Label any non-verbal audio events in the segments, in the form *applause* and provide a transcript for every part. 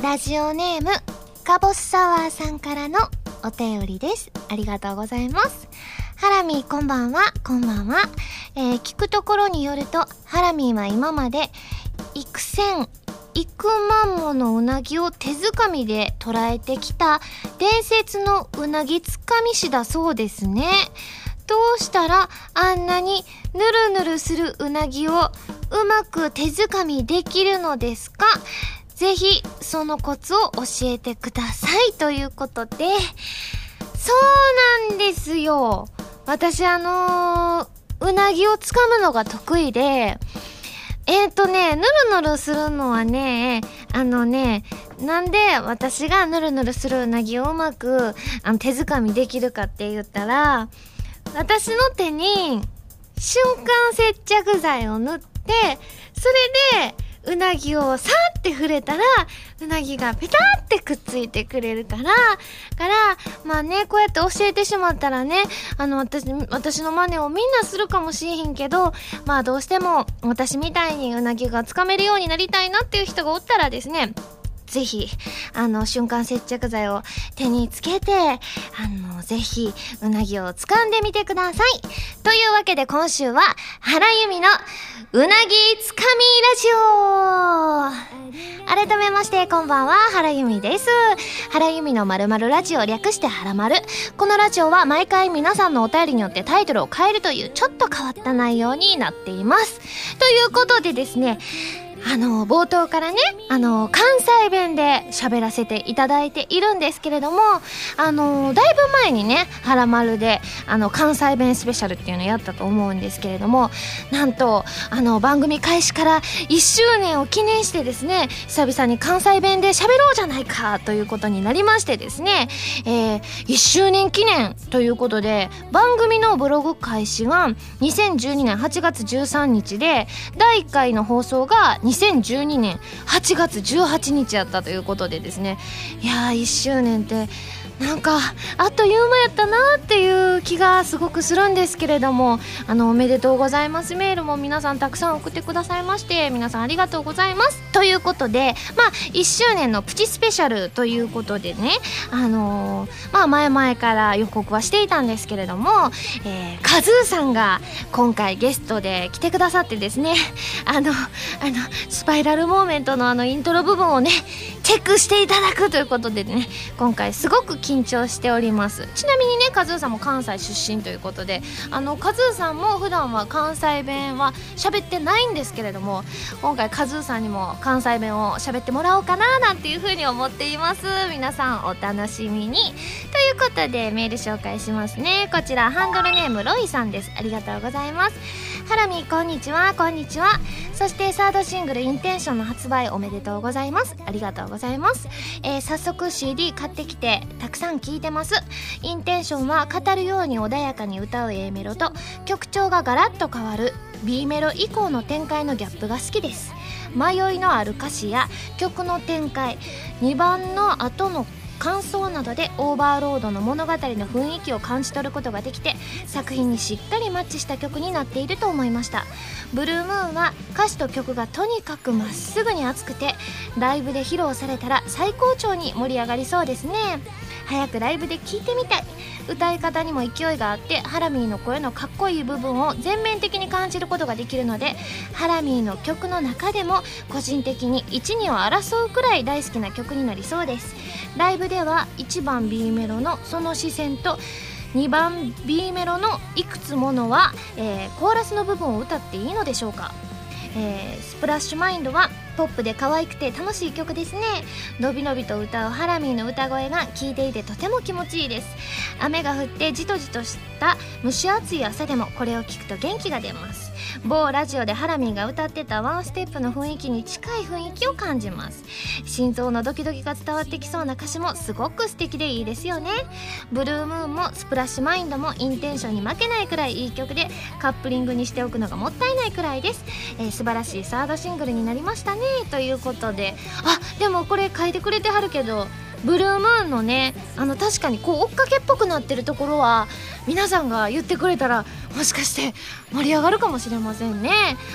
ラジオネーム、カボスサワーさんからのお便りです。ありがとうございます。ハラミーこんばんは、こんばんは。えー聞くところによると、ハラミーは今まで、幾千、幾万ものうなぎを手づかみで捉えてきた伝説のうなぎつかみ師だそうですね。どうしたらあんなにぬるぬるするうなぎをうまく手づかみできるのですか？ぜひそのコツを教えてくださいということで、そうなんですよ。私あのーうなぎをつかむのが得意で、えー、とね、ぬるぬるするのはね、あのね、なんで私がぬるぬるするうなぎをうまくあの手づかみできるかって言ったら、私の手に瞬間接着剤を塗って、それでうなぎをさーって触れたら、うなぎがペタってくっついてくれるから、から、まあね、こうやって教えてしまったらね、あの、私、私の真似をみんなするかもしれへんけど、まあどうしても私みたいにうなぎがつかめるようになりたいなっていう人がおったらですね、ぜひ、あの、瞬間接着剤を手につけて、あの、ぜひ、うなぎを掴んでみてください。というわけで今週は、原由美の、うなぎつかみラジオ改めまして、こんばんは、原由美です。原由美のまるまるラジオ略して原まる。このラジオは毎回皆さんのお便りによってタイトルを変えるというちょっと変わった内容になっています。ということでですね、あの、冒頭からね、あの、関西弁で喋らせていただいているんですけれども、あの、だいぶ前にね、はらまるで、あの、関西弁スペシャルっていうのやったと思うんですけれども、なんと、あの、番組開始から1周年を記念してですね、久々に関西弁で喋ろうじゃないかということになりましてですね、えー、1周年記念ということで、番組のブログ開始が2012年8月13日で、第1回の放送が2 2012年8月18日やったということでですね。いやー1周年ってなんかあっという間やったなっていう気がすごくするんですけれどもあのおめでとうございます。メールも皆さんたくさん送ってくださいまして皆さんありがとうございます。ということでまあ1周年のプチスペシャルということでねあのーまあ前々から予告はしていたんですけれども、えー、カズーさんが今回ゲストで来てくださってですね *laughs* あのあのスパイラルモーメントのあのイントロ部分をねチェックしていただくということでね今回すごく緊張しております。ちなみにねカズーさんも関西出身ということであのカズーさんも普段は関西弁は喋ってないんですけれども今回カズーさんにも関西弁を喋ってもらおうかななんていうふうに思っています。皆さんお楽しみに。ということでメール紹介しますね。こちらハンドルネームロイさんです。ありがとうございます。ハラミこんにちはこんにちは。そしてサードシングルインテンションの発売おめでとうございます。ありがとうございます、えー早速 CD 買ってきてたくさん聴いてます。インテンションは語るように穏やかに歌う A メロと曲調がガラッと変わる B メロ以降の展開のギャップが好きです。迷いのある歌詞や曲の展開2番の後の感想などでオーバーロードの物語の雰囲気を感じ取ることができて作品にしっかりマッチした曲になっていると思いました。ブルームーンは歌詞と曲がとにかくまっすぐに熱くてライブで披露されたら最高潮に盛り上がりそうですね。早くライブで聴いてみたい。歌い方にも勢いがあってハラミーの声のかっこいい部分を全面的に感じることができるのでハラミーの曲の中でも個人的に12を争うくらい大好きな曲になりそうです。ライブでは1番 B メロのその視線と2番 B メロのいくつものは、えーコーラスの部分を歌っていいのでしょうか、えースプラッシュマインドはポップで可愛くて楽しい曲ですね。のびのびと歌うハラミーの歌声が聴いていてとても気持ちいいです。雨が降ってじとじとした蒸し暑い朝でもこれを聞くと元気が出ます。某ラジオでハラミーが歌ってたワンステップの雰囲気に近い雰囲気を感じます。心臓のドキドキが伝わってきそうな歌詞もすごく素敵でいいですよね。ブルームーンもスプラッシュマインドもインテンションに負けないくらいいい曲でカップリングにしておくのがもったいないくらいです、えー素晴らしいサードシングルになりましたね。ということで。あでもこれ書いてくれてはるけどブルームーンのねあの確かにこう追っかけっぽくなってるところは皆さんが言ってくれたらもしかして盛り上がるかもしれませんね。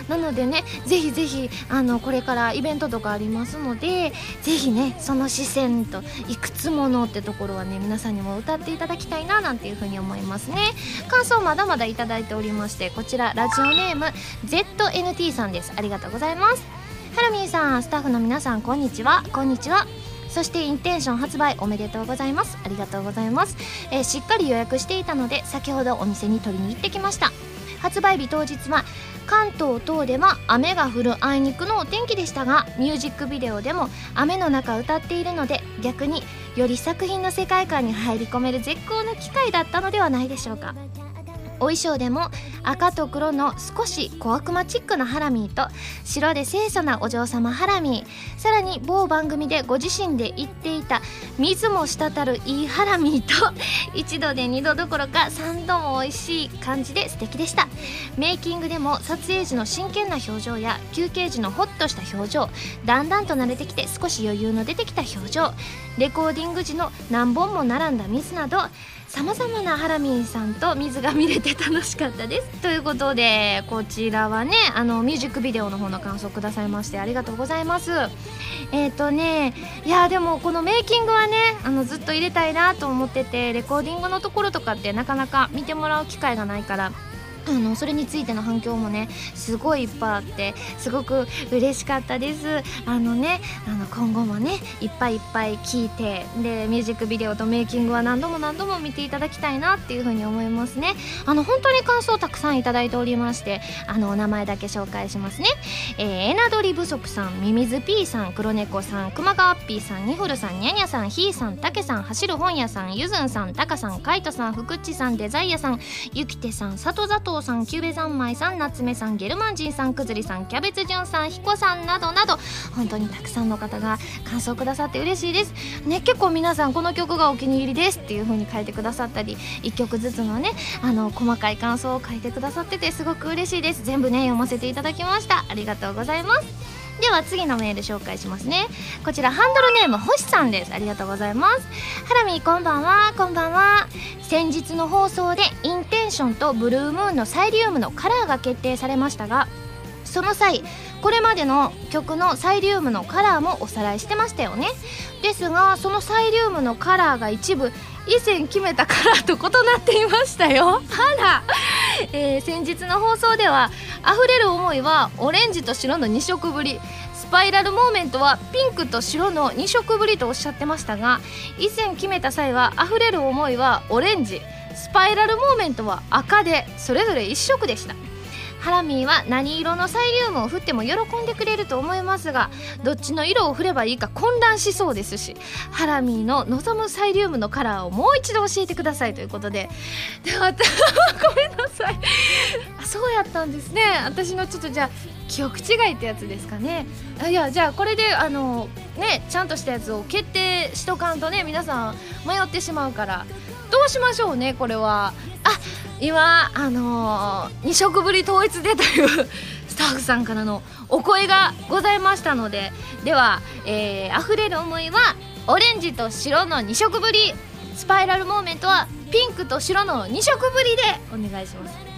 なのでねぜひぜひあのこれからイベントとかありますのでぜひねその視線といくつものってところはね皆さんにも歌っていただきたいななんていうふうに思いますね。感想まだまだいいておりましてこちらラジオネーム ZNT さんです。ありがとうございます。ハラミーさんスタッフの皆さんこんにちは。こんにちは。そしてインテンション発売おめでとうございます。ありがとうございます、えー、しっかり予約していたので先ほどお店に取りに行ってきました。発売日当日は関東等では雨が降るあいにくのお天気でしたがミュージックビデオでも雨の中歌っているので逆により作品の世界観に入り込める絶好の機会だったのではないでしょうか。お衣装でも赤と黒の少し小悪魔チックなハラミーと白で清楚なお嬢様ハラミー。さらに某番組でご自身で言っていた水も滴るいいハラミーと一度で二度どころか三度も美味しい感じで素敵でした。メイキングでも撮影時の真剣な表情や休憩時のホッとした表情だんだんと慣れてきて少し余裕の出てきた表情レコーディング時の何本も並んだ水などさまざまなハラミンさんと水が見れて楽しかったです。ということでこちらはねあのミュージックビデオの方の感想くださいましてありがとうございます。えっ、ー、とねいやでもこのメイキングはねあのずっと入れたいなと思っててレコーディングのところとかってなかなか見てもらう機会がないからあのそれについての反響もねすごいいっぱいあってすごく嬉しかったです。あのねあの今後もねいっぱいいっぱい聞いてでミュージックビデオとメイキングは何度も何度も見ていただきたいなっていうふうに思いますね。あの本当に感想たくさんいただいておりましてあのお名前だけ紹介しますね。えー、エナドリ不足さんミミズ P さん黒猫さん熊川 P さんニフルさんニャニャさんヒーさんタケさん走る本屋さんゆずんさんタカさんカイトさん福地さんデザイアさんゆきてさん里里藤さんキュベ三昧さん夏目さんゲルマンジンさんくずりさんキャベツジュンさんひこさんなどなど本当にたくさんの方が感想くださって嬉しいです。ね結構皆さんこの曲がお気に入りですっていう風に書いてくださったり1曲ずつのねあの細かい感想を書いてくださっててすごく嬉しいです。全部ね読ませていただきました。ありがとうございます。では次のメール紹介しますね。こちらハンドルネーム星さんです。ありがとうございます。ハラミこんばんは。こんばんは。先日の放送でインテンションとブルームーンのサイリウムのカラーが決定されましたがその際これまでの曲のサイリウムのカラーもおさらいしてましたよね。ですがそのサイリウムのカラーが一部以前決めたカラーと異なっていましたよ。あら、えー、先日の放送では溢れる思いはオレンジと白の2色ぶり。スパイラルモーメントはピンクと白の2色ぶりとおっしゃってましたが以前決めた際は溢れる思いはオレンジ。スパイラルモーメントは赤でそれぞれ1色でした。ハラミーは何色のサイリウムを振っても喜んでくれると思いますがどっちの色を振ればいいか混乱しそうですしハラミーの望むサイリウムのカラーをもう一度教えてくださいということで。で *laughs* ごめんなさい。あそうやったんですね。私のちょっとじゃあ記憶違いってやつですかね。あいやじゃあこれであのねちゃんとしたやつを決定しとかんとね皆さん迷ってしまうから。どうしましょうねこれは。あ今あのー、2食ぶり統一でという *laughs* スタッフさんからのお声がございましたのででは、えー、溢れる思いはオレンジと白の2色ぶりスパイラルモーメントはピンクと白の2色ぶりでお願いします。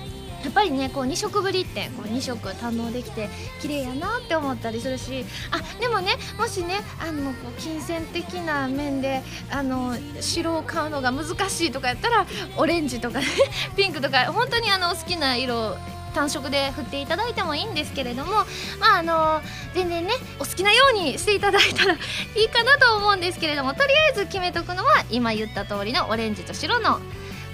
やっぱりねこう2色ぶりってこう2色堪能できて綺麗やなって思ったりするし。あでもねもしねあのこう金銭的な面であの白を買うのが難しいとかやったらオレンジとかね *laughs* ピンクとか本当にあの好きな色単色で振っていただいてもいいんですけれどもまああの全然ねお好きなようにしていただいたらいいかなと思うんですけれどもとりあえず決めとくのは今言った通りのオレンジと白の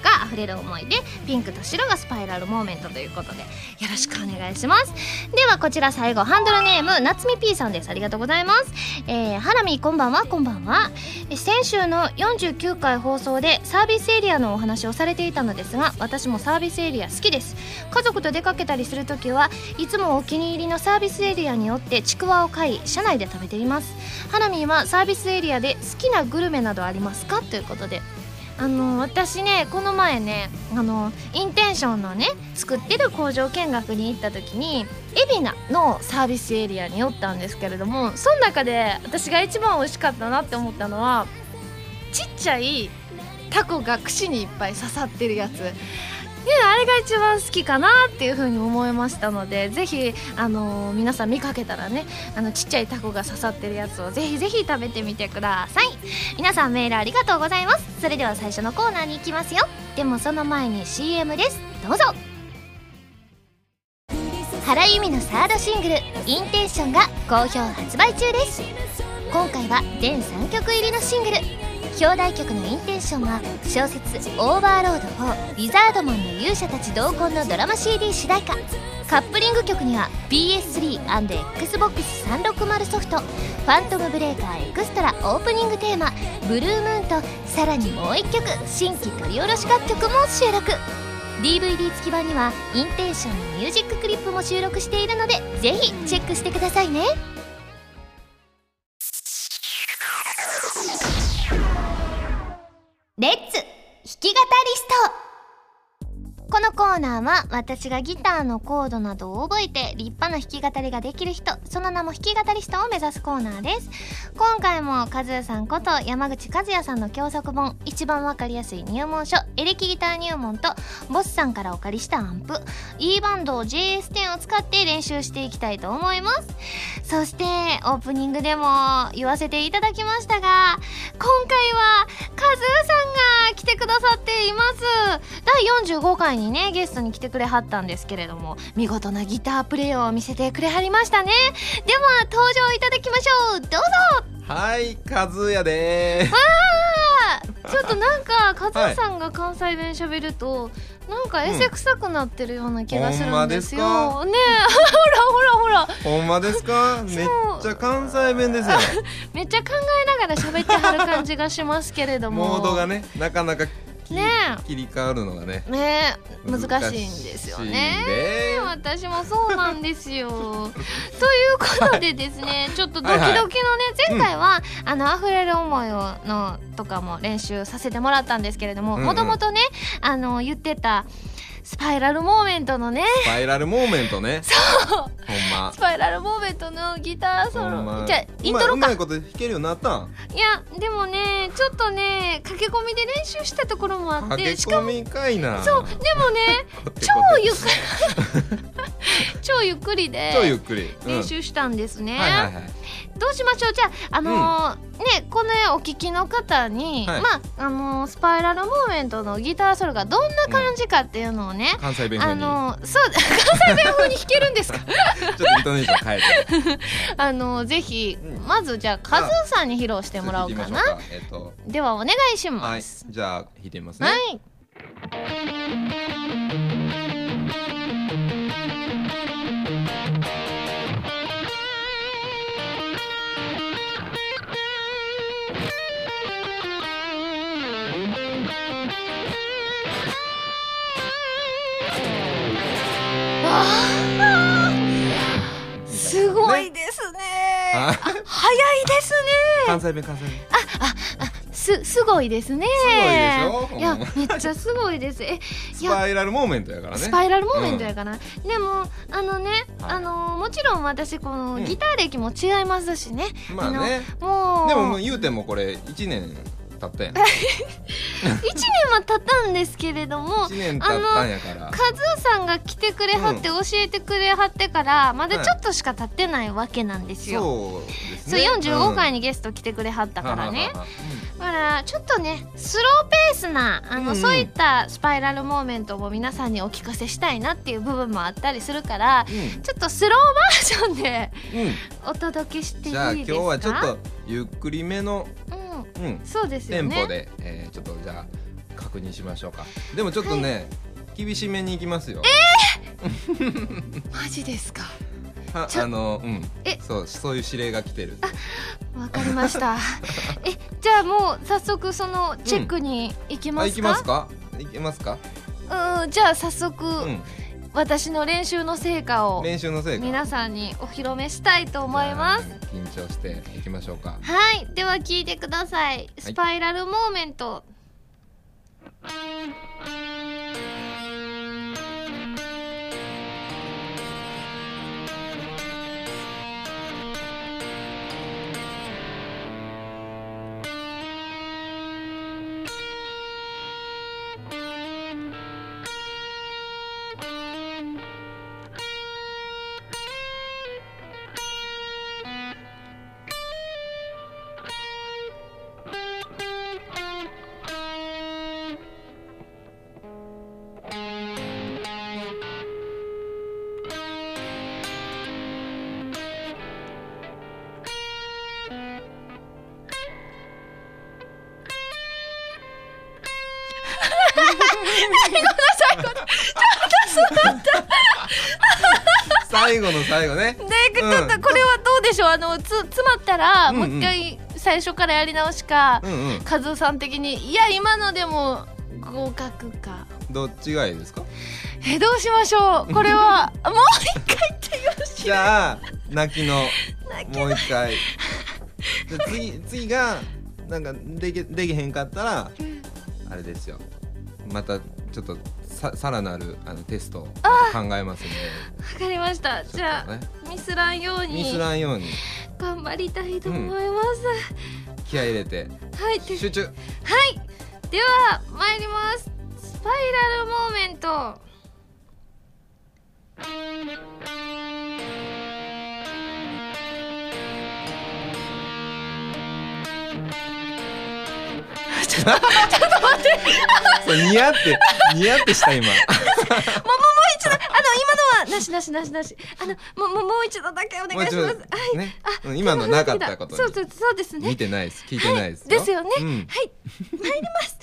が溢れる思いでピンクと白がスパイラルモーメントということでよろしくお願いします。ではこちら最後ハンドルネーム夏み P さんです。ありがとうございます。えー、ハラミこんばんは。こんばんは。先週の49回放送でサービスエリアのお話をされていたのですが私もサービスエリア好きです。家族と出かけたりするときはいつもお気に入りのサービスエリアによってちくわを買い車内で食べています。ハラミはサービスエリアで好きなグルメなどありますか？ということであの私ねこの前ねあのインテンションのね作ってる工場見学に行った時に海老名のサービスエリアに寄ったんですけれどもその中で私が一番美味しかったなって思ったのはちっちゃいタコが串にいっぱい刺さってるやつ。あれが一番好きかなっていう風に思いましたのでぜひ、あのー皆さん見かけたらねあのちっちゃいタコが刺さってるやつをぜひぜひ食べてみてください。皆さんメールありがとうございます。それでは最初のコーナーに行きますよ。でもその前に CM です。どうぞ。原由美のサードシングル「インテンション」が好評発売中です。今回は全3曲入りのシングル。表題曲の「インテンション」は小説「オーバーロード4ウィザードマンの勇者たち同梱」のドラマ CD 主題歌カップリング曲には PS3&Xbox360 ソフト「ファントムブレーカーエクストラ」オープニングテーマ「ブルームーン」とさらにもう1曲新規取り下ろし楽曲も収録 DVD 付き版にはインテンションのミュージッククリップも収録しているのでぜひチェックしてくださいねき語りストこのコーナーは私がギターのコードなどを覚えて立派な弾き語りができる人その名も弾き語りストを目指すコーナーです。今回も和也さんこと山口和也さんの教則本一番わかりやすい入門書エレキギター入門とボスさんからお借りしたアンプ E バンド JS10 を使って練習していきたいと思います。そしてオープニングでも言わせていただきましたが今回は和也さんが来てくださっています。第45回にねゲストに来てくれはったんですけれども見事なギタープレイを見せてくれはりましたね。では登場いただきましょう。どうぞ。はい、和也でーす。あー。ちょっとなんか和也さんが関西弁喋ると、なんかエセ臭くなってるような気がするんですよ、ほんまねえ。*laughs* ほらほらほら。ほんまですか？めっちゃ関西弁ですよ。*laughs* めっちゃ考えながら喋ってはる感じがしますけれども。モードがね、なかなかきね切り替わるのがね。えねえ。難しいんですよね。私もそうなんですよ。*laughs* ということでですねちょっとドキドキのね前回は、あの溢れる思いをのとかも練習させてもらったんですけれどもうんうん。もともとねあの言ってたスパイラルモーメントのね。スパイラルモーメントね。そう。ほんま。ス。パイラルモーメントのギターソほんま。ロじゃあイントロか。うまいこと弾けるようになったん？いやでもねちょっとね駆け込みで練習したところもあってしかも込みかいな。そうでもね *laughs* 超ゆっくり。*laughs* 超ゆっくりで超ゆっくり。うん。練習したんですね、はいはいはい。どうしましょう？じゃああのーねこのお聞きの方に、はい。まああのースパイラルモーメントのギターソロがどんな感じかっていうのをね、関西弁あ風に。のーそう *laughs* 関西弁風に弾けるんですか？*laughs* ちょっとイントネーション変えて。あのーぜひ、うんまずじゃあカズーさんに披露してもらおうかなちょっとではお願いしと、はいます。じゃあ弾いてみますね。はいすごいですね。あ早いですね。関西弁関西弁。すすごいですね。すごいでしょ？いやめっちゃすごいです。えいスやパイラルモーメントやからね。スパイラルモーメントやから、でもあのね、はいあのもちろん私このうんギター歴も違いますしね、まあね。もうでももう言うてもこれ1年経ったやん。*laughs* 1 1年は経ったんですけれども年経ったんやから。カズーさんが来てくれはって教えてくれはってからまだちょっとしか経ってないわけなんですよ、そうですそうね45回ににゲスト来てくれはっただからね、だからちょっとねスローペースなあの、うん。うんそういったスパイラルモーメントも皆さんにお聞かせしたいなっていう部分もあったりするからちょっとスローバージョンでうんうん。お届けしていいですか？じゃあ今日はちょっとゆっくりめのうんうん。そうですよね。テンポでえーちょっとじゃあ確認しましょうか。でもちょっとね厳しめにいきますよ。*laughs* マジですか？あのうん。え。そうそういう指令が来てる。わかりました。*laughs* えじゃあもう早速そのチェックに行きますか、あ行きますか？行きますか？うんじゃあ早速、うん私の練習の成果を練習のせいか皆さんにお披露目したいと思います。緊張していきましょうか。はい。では聞いてください。スパイラルモーメント、わ最後の最後ね。でちょっとこれはどうでしょう？あのつ詰まったら、もう一回最初からやり直しか、うんうん。カズーさん的にいや今のでも合格か。どっちがいいですか？えどうしましょう？これは *laughs* もう一回言ってよろし。いじゃあ泣きの。もう一回。で *laughs* 次次がなんかできできへんかったらあれですよ。またちょっとささらなるあのテストを考えますんで。わかりました。じゃあねミスらんようミスにらんように。頑張りたいと思います、気合い入れて。はい。で集中。はい。では参ります。スパイラルモーメントそう似合って似合ってした今もうもう一度あの今のはなしなしなしなし。あのもうもう一度だけお願いします。はい、ね。あうん今のなかったことに。そうそうそうですね。見てないです。聞いてないですよ、ですよね、うん。はい。参ります。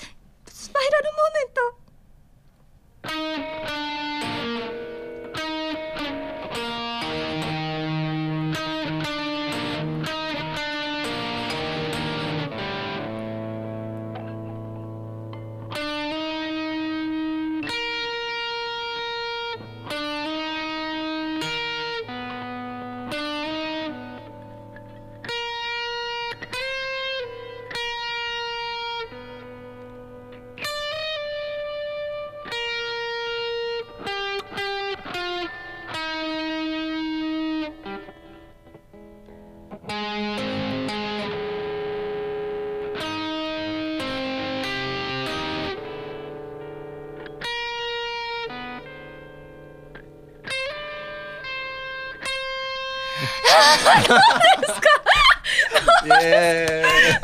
スパイラルモーメントイエーイ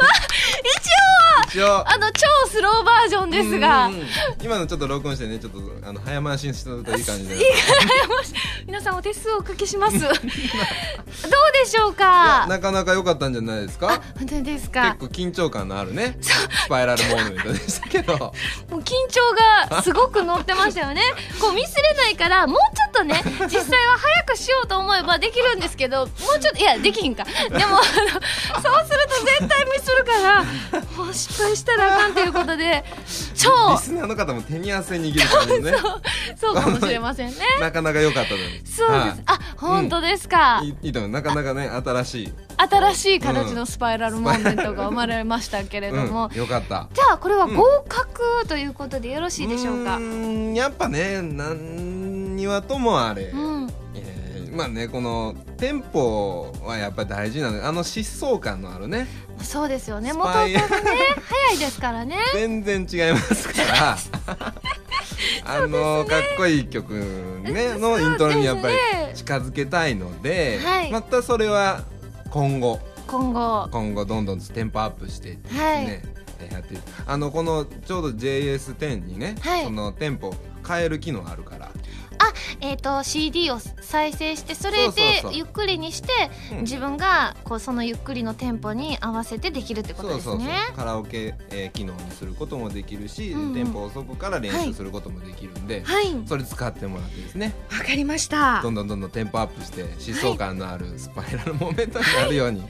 一応あの超スローバージョンですが。うんうん。うん今のちょっと録音してねちょっとあの早回しにする。と *laughs* いい感じ。で皆さんお手数をおかけします。*laughs* どうでしょうか？なかなか良かったんじゃないですあか本当です結か構緊張感のあるね。スパイラルモーメントでしたけど。*laughs* もう緊張がすごく乗ってましたよね。こうミスれないからもっとね実際は早くしようと思えばできるんですけどもうちょっといやできひんか。でもあのそうすると絶対ミスるからもう失敗したらあかんということで超リスナーの方も手に汗握る感じでね。そうかもしれませんね。*laughs* なかなか良かったですそうです、はい。あ本当ですか、いいいいと思う。なかなかね新しい。新しい形のスパイラルモーメントが生まれましたけれども、うん、よかった。じゃあこれは合格ということでよろしいでしょうか？ーんやっぱね何にはともあれ、うん。えーまあねこのテンポはやっぱり大事なの。あの疾走感のあるね。そうですよね。ス元々ね早いですからね。*laughs* 全然違いますから。*laughs* *laughs* あのかっこいい曲ねのイントロにやっぱり近づけたいので、はい。またそれは今後。今後。今後どんどんテンポアップしていってですはい。ね、えーやってあのこのちょうど JS10 にね、はい。そのテンポ変える機能あるからえー、と CD を再生してそれでゆっくりにしてうん。自分がこうそのゆっくりのテンポに合わせてできるってことですね。カラオケ、えー機能にすることもできるし、うんうん。テンポ遅くから練習することもできるんで、はい。それ使ってもらってですね。わかりました。どんどんどんどんテンポアップして疾走感のあるスパイラルモーメントになるように、*laughs*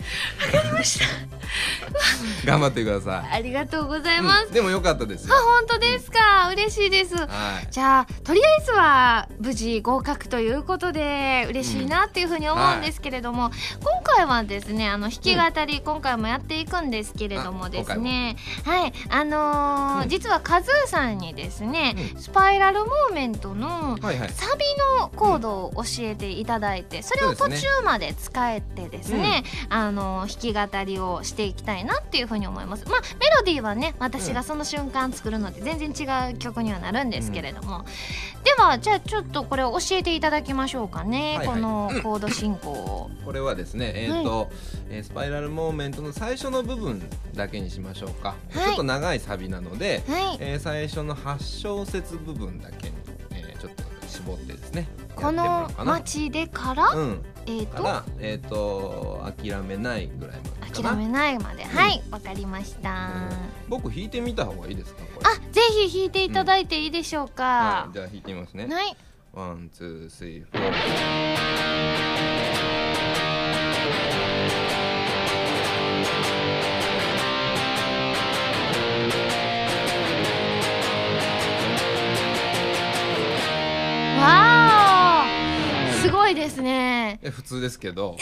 頑張ってくださありがとうございい、ます、うん。でも良かったですよ。あ本当ですか。嬉しいです。はい。じゃあとりあえずは無事合格ということで嬉しいなっていうふうに思うんですけれども、今回はですねあの弾き語り、今回もやっていくんですけれどもですねはい。あのーうん。実はカズーさんにですね、うスパイラルモーメントのはいはい。サビのコードを教えていただいてそれを途中まで使えてですねあの弾き語りをしていきたいなっていうふうに思います。まあメロディーはね私がその瞬間作るので全然違う曲にはなるんですけれども、ではじゃあちょっとこれを教えていただきましょうかね、はいはい。このコード進行を。これはですねえっ、と、えースパイラルモーメントの最初の部分だけにしましょうか、はい。ちょっと長いサビなので、はい。えー最初の8小節部分だけに、えーちょっと絞ってですねこの街でから、うん。えっ、と？から、えー、と諦めないぐらいまで諦めないまで、はいわかりました、うん。僕弾いてみた方がいいですかあぜひ弾いていただいていいでしょうか。はい、じゃあ弾いてみますね。はいワンツースリーフォーわーすごいですね。え普通ですけど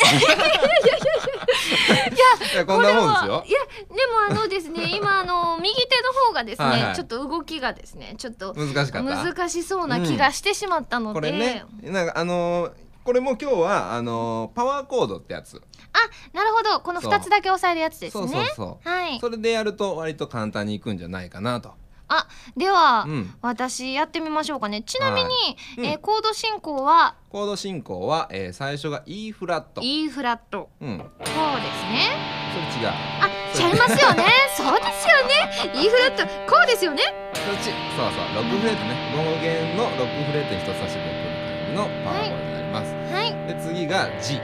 いやこんなもんですよ。いやでもあのですね *laughs* 今あの右手の方がですねはいはい。ちょっと動きがですねちょっと難しかった？難しそうな気がしてしまったので、これねなんかあのーこれも今日はあのーパワーコードってやつ。あなるほど。この2つだけ押さえるやつですね。そうそうそう。はい。それでやると割と簡単にいくんじゃないかなとあでは、うん。私やってみましょうかね。ちなみに、はい。うん。えーコード進行は？コード進行は、えー最初が E フラット。E フラット。うん。こうですね。それ違う。あちゃいますよね。*laughs* そうですよね。E フラット。こうですよね。そっち。そうそう。6フレットね。5弦の6フレットに人差し指をくる感じのパワーコードになります、はい。で次が G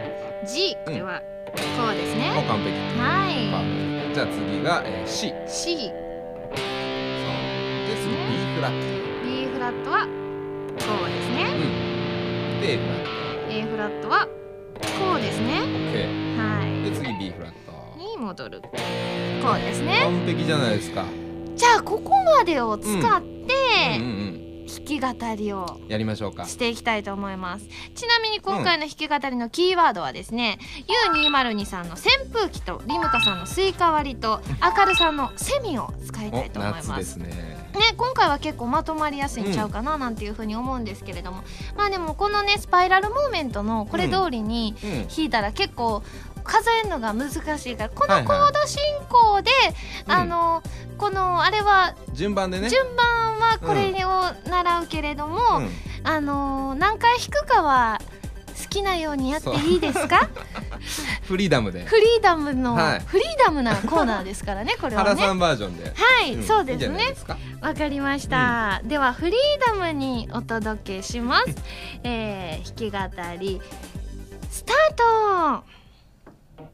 G これはこうですね、もう完璧。はい。じゃあ次が、えー C C で次 B フラット。B フラットはこうですね。うん。で A フラット A フラットはこうですね。OK はで次 B フラット。いに戻るこうですね。完璧じゃないですか。じゃあここまでを使ってうんうん弾き語りをうんやりましょうか。していきたいと思います。ちなみに今回の弾き語りのキーワードはですね、U202 さんの扇風機とリムカさんのスイカ割りと明るさんのセミを使いたおいと思い夏ます。ですね。ね、今回は結構まとまりやすいんちゃうかななんていうふうに思うんですけれども、まあでもこのねスパイラルモーメントのこれ通りにうん。弾いたら結構数えるのが難しいからこはいはい。のコード進行で、うん。あのこのあれは順番でね。順番はこれを習うけれども、うん。あの何回弾くかは好きなようにやっていいですか？*laughs* フリーダムで。フリーダムの、はい。フリーダムなコーナーですからねこれはね。原さんバージョンで。はい、ん。そうですね。わかりました、ではフリーダムにお届けします、*laughs* えー、弾き語りスタート生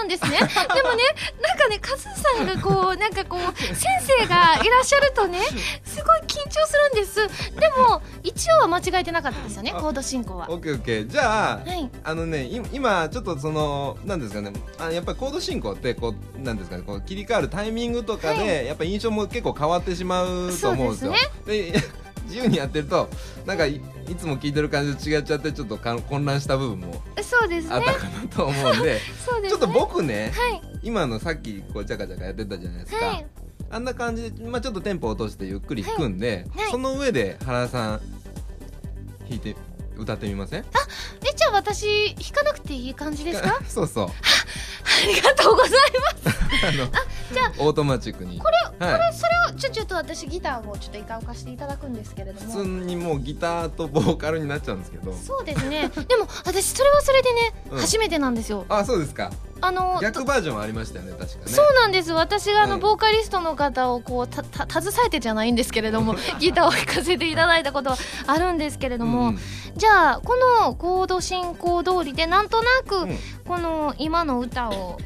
なんですね、でもねなんかねカズさんがこうなんかこう先生がいらっしゃるとねすごい緊張するんです。でも一応は間違えてなかったですよねあコード進行は。オッケーオッケー。じゃあはい。あのねい今ちょっとそのなんですかねあやっぱりコード進行ってこうなんですかねこう切り替わるタイミングとかで、はやっぱ印象も結構変わってしまうと思うんですよ。で自由にやってるとなんかいいつも聞いてる感じと違っちゃってちょっとか混乱した部分もそうですね。あったかなと思うんで *laughs* ね。ちょっと僕ねはい。今のさっきこうジャカジャカやってたじゃないですか、はい。あんな感じで、まあ、ちょっとテンポ落としてゆっくり弾くんで、はい。はい。その上で原さん弾いて歌ってみません？えじゃあ私弾かなくていい感じですか？*laughs* そうそう。ありがとうございます。*laughs* あのじゃあオートマチックに。これ、はい、これそれをちょちょっと私ギターをちょっと一回置かせていただくんですけれど普通も。にもうギターとボーカルになっちゃうんですけどそうですねでも私それはそれでね、うん初めてなんですよあそうですかあの逆バージョンありましたよね確かね。そうなんです。私があの、うんボーカリストの方をこうたた携えてじゃないんですけれども *laughs* ギターを弾かせていただいたことはあるんですけれども、うんうん。じゃあこのコード進行通りでなんとなくうん。この今の歌を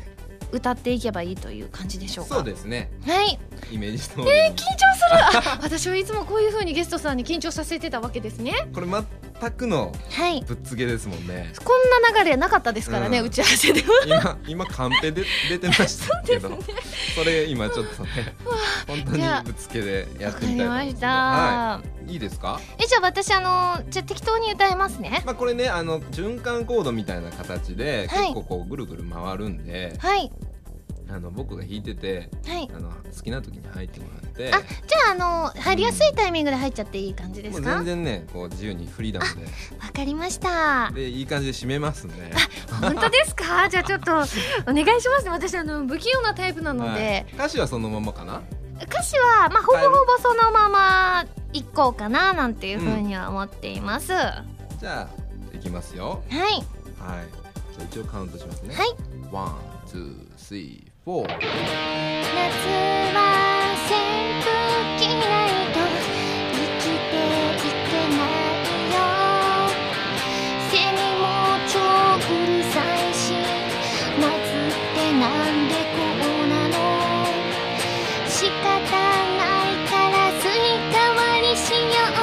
歌っていけばいいという感じでしょうか？そうですね。はいイメージ通りに、緊張する。あ私はいつもこういう風にゲストさんに緊張させてたわけですね。これ全くのはい。ぶっつけですもんね。こんな流れなかったですからね、うん。打ち合わせでは。今今カンペで出てましたけど。そ,、れ今ちょっとね *laughs* 本当にぶっつけでやわってみたいと思いました、はい、いいですか？えじゃあ私あのじゃあ適当に歌いますね。まあこれねあの循環コードみたいな形で、はい。結構こうぐるぐる回るんではいあの僕が弾いててはい。あの好きな時に入ってもらって。あじゃああの入りやすいタイミングで入っちゃっていい感じですか？もう全然ねこう自由にフリーダムわかりました。ででいい感じで締めますんで。本当ですか？*laughs* じゃあちょっとお願いしますね私あの不器用なタイプなのはい。で、歌詞はそのままかな？歌詞はまあほぼほぼそのまま一個かななんていうふうには思っています、はじゃあいきますよ。い。はい。じゃあ一応カウントしますね。はい。ワンツースリー夏は扇風機ないと生きていけないよセミも超うるさいし夏ってなんでこうなの仕方ないからスイカ割りしよう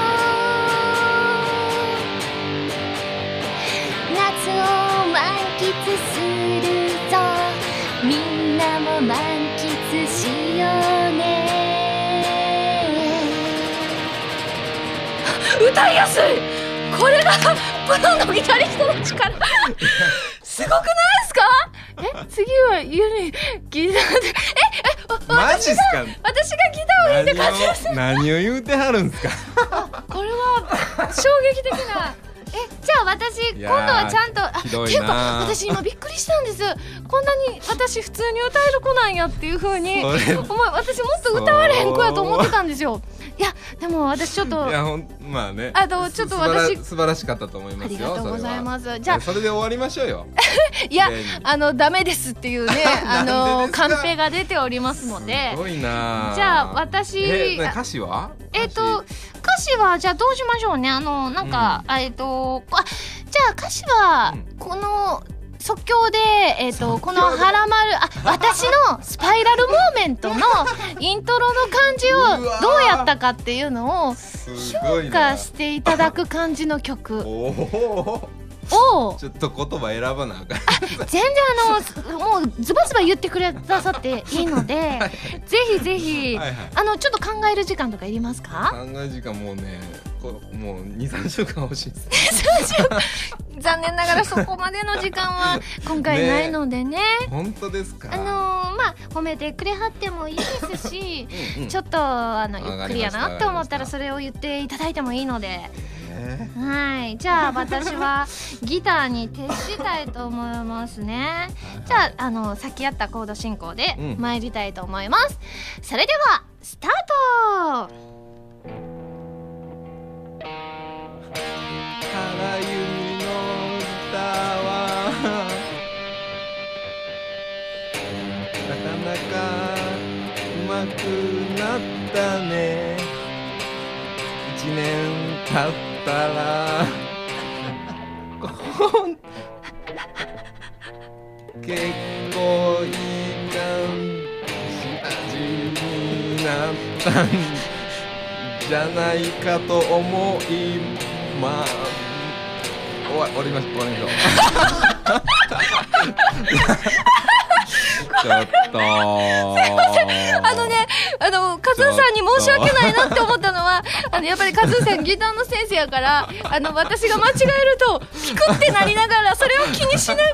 夏を満喫する歌いやすい。これがプロのギタリストの力。すごくないですか？え次は家にギターで。ええマジっすか？私がギターを弾いて感じです。何を何を言うてはるんですか？これは衝撃的なえじゃあ私今度はちゃんとあていうか私今びっくりしたんです。*laughs* こんなに私普通に歌える子なんやっていう風に思い私もっと歌われへん子やと思ってたんですよ。いやでも私ちょっといやほんまあね。あのちょっと私す素晴らしかったと思いますよありがとうございます。すじゃあそれで終わりましょうよ。*laughs* いやあのダメですっていうね *laughs* あのカンペが出ておりますので。すごいなじゃあ私歌詞は？えっ、と歌詞はじゃあどうしましょうね。あのなんか、えっ、とあじゃあ歌詞はうん。この即興で、えっと即興で。この「はらまる」あ *laughs* 私のスパイラルモーメントのイントロの感じをどうやったかっていうのを評な。価していただく感じの曲を。ちょっと言葉選ばなあかん。全然あのもうズバズバ言ってくださっていいので *laughs* ぜひぜひはいはい。あのちょっと考える時間とかいりますか？考え時間もうねこもう23週間欲しいです。*laughs* 残念ながらそこまでの時間は *laughs* 今回ないのでね。本当ですか？あのーまあ褒めてくれはってもいいですしうんうん。ちょっとあのゆっくりやなって思ったらそれを言っていただいてもいいので。え。はい。じゃあ私はギターに徹したいと思いますね。ーじゃああのさっきやったコード進行でうん。参りたいと思います、それではスタート原由美の歌はなかなかうまくなったね。一年経ったら。こん。結構いい感じになったんじゃないかと思いま終わ終わりまし終わりましょう。ちょっと *laughs* あのね、あの、カズーさんに申し訳ないなって思ったのは、*laughs* あの、やっぱりカズーさんギターの先生やから、あの、私が間違えると、ピクってなりながら、それを気にしながら、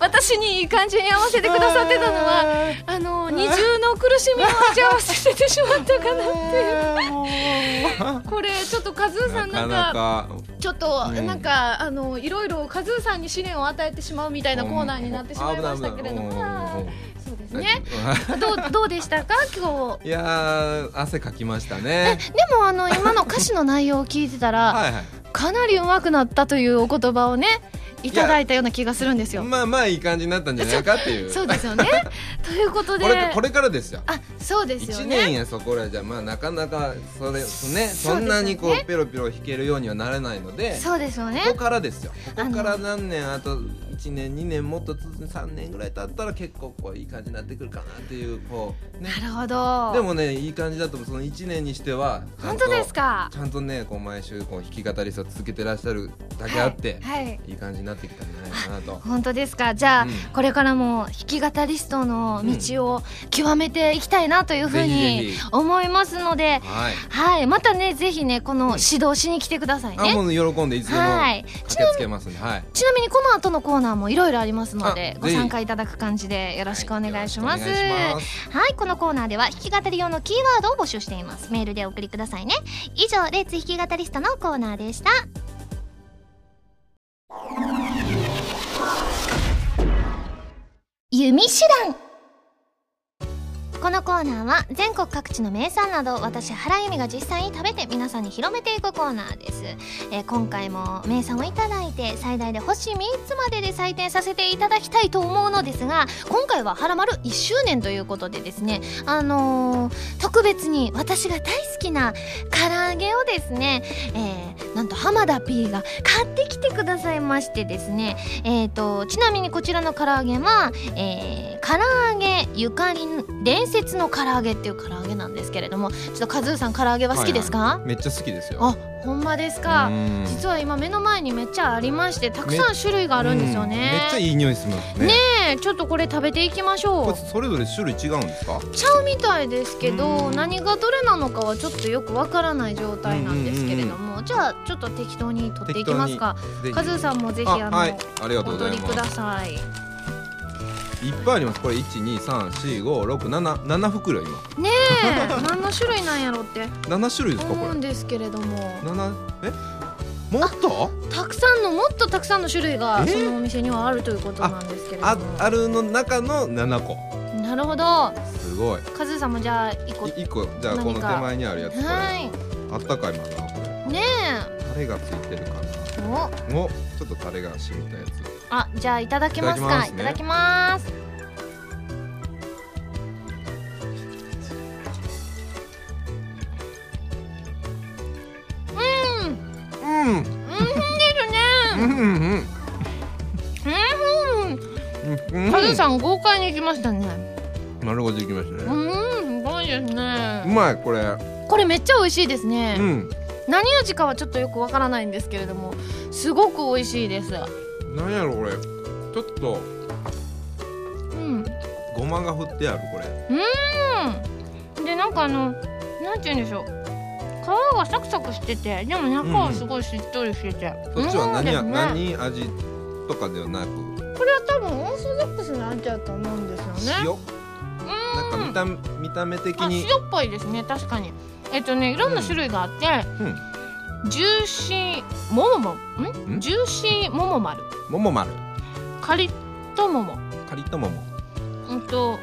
私にいい感じに合わせてくださってたのは、あの、二重の苦しみを味わわせてしまったかなっていう。*laughs* これ、ちょっとカズーさんななんかちょっと、うんなんか、あの、いろいろカズーさんに試練を与えてしまうみたいなコーナーになってしまいましたけれども。ね。どう、どうでしたか？今日。いやー汗かきましたねでもあの今の歌詞の内容を聞いてたらはいはいかなり上手くなったというお言葉をねいただいたような気がするんですよ。まあまあいい感じになったんじゃないかっていう *laughs* そうですよね。*laughs* ということでこれこれからですよあそうですよ1ね。年やそこらじゃまあなかなかそれねそんなにこそうペロペロ弾けるようにはならないのでそうですよねこ。こからですよここから何年あと1年2年もっと続く3年ぐらい経ったら結構こういい感じになってくるかなっていうこうねなるほど。でもねいい感じだとその1年にしては本当ですか？ちゃんとねこう毎週こう弾き語りスト続けてらっしゃるだけあって、はい。はいい、い感じになってきたんじゃないかなと。本当ですか。じゃあ、うんこれからも弾き語りストの道を極めていきたいなというふうぜに思いますので、はいはい、またねぜひねこの指導しに来てくださいね。あもう喜んでいつでもはい駆けつけますんで、はい。ちなみにこの後のコーナーもいろいろありますのでご参加いただく感じでよろしくお願いします。はいこのコーナーでは弾き語り用のキーワードを募集しています。メールでお送りくださいね。以上、レッツ弾き語りストのコーナーでした。弓手段このコーナーは全国各地の名産など私原由美が実際に食べて皆さんに広めていくコーナーです、えー今回も名産をいただいて最大で星3つまでで採点させていただきたいと思うのですが今回は「はらまる1周年」ということでですねあのー特別に私が大好きな唐揚げをですね、えーなんと浜田 P が買ってきてくださいましてですねえー、とちなみにこちらの唐揚げは、えー、唐揚げゆかり伝説の唐揚げっていう唐揚げなんですけれどもちょっとカズーさん唐揚げは好きですか、めっちゃ好きですよ。あほんまですか？うん。実は今目の前にめっちゃありましてたくさん種類があるんですよね。うんめっちゃいい匂いしますね。ねえちょっとこれ食べていきましょこう。れそれぞれ種類違うんですか？ちゃうみたいですけどうん。何がどれなのかはちょっとよくわからない状態なんですけれどもじゃあちょっと適当に取っていきますか。カズーさんもぜひあの、はい、お。取りくださいいっぱいあります。これ一二三四五六七七袋今。ねえ *laughs* 何の種類なんやろって七種類ですかこれ？思うんですけれども七え？もっと？たくさんのもっとたくさんの種類がえ？そのお店にはあるということなんですけれどあもあるの中の七個。なるほどすごい。カズーさんもじゃあ一個い一個じゃあこの手前にあるやつこれ。はいあったかいまだなこれ。ねタレがついてるかえおな。お、ちょっとタレが染みたやつ。あじゃあいただきますかいいただただきますさん豪快にいきましたね。丸ごといきましたうね。んすごいですうねまいこれ。これめっちゃ美味しいですね、うん。何味かはちょっとよくわからないんですけれどもすごく美味しいです。なんやろこれ。ちょっと。うん。ごまが振ってあるこれ。うん。でなんかあのなんて言うんでしょう。皮がサクサクしててでも中はすごいしっとりしてて、こっちは何ね。何味とかではなくこれは多分オーソドックスな味だと思うんですよね。塩？うん。なんか見た見た目的あに。塩っぽいですね。確かに。えっとねいろんな種類があって、うん。ジューシーももも。ん？ん？ジューシーもも丸桃丸。カリッともも。カリッと桃。うんと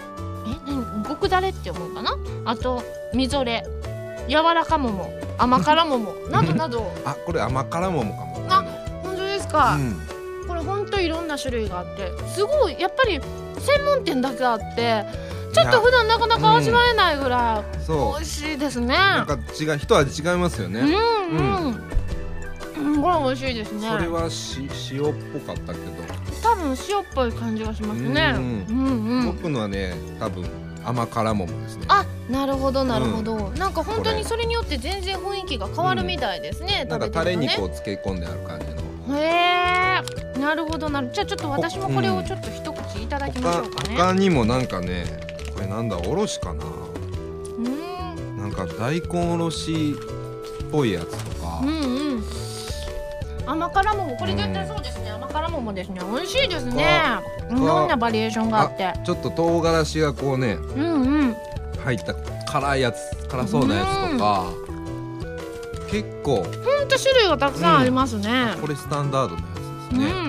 え何？極だれって思うかな？あとみぞれ。柔らか桃甘辛桃などなど。*laughs* あ、これ甘辛桃かも。あ本当ですか、うん。これ本当いろんな種類があってすごいやっぱり専門店だけあってちょっと普段なかなか味わえないぐらいそ美味しいですね。う。なんか違う一味違いますよね。うんうん、うん、これ美味しいですね。それはし塩っぽかったけど、多分塩っぽい感じがしますね。ううんんうん。僕のはね多分甘辛桃ですね。あなるほどなるほど、なんか本当にそれによって全然雰囲気が変わるみたいですね、なん。か食べてるとね。タレにこう漬け込んである感じの。へえなるほどなるじゃあちょっと私もこれをちょっと一口いただきましょ他うかね。他にもなんかねこれなんだおろしかな。うん。なんか大根おろしっぽいやつとか。うんうん。甘辛桃これ絶対そうですね、甘辛桃ですね。美味しいですね。いろんなバリエーションがあって。ちょっと唐辛子がこうねうんうん。入った辛いやつ辛そうなやつとか。結構。ほんと種類がたくさんありますね、これスタンダードのやつですうん、ね、うん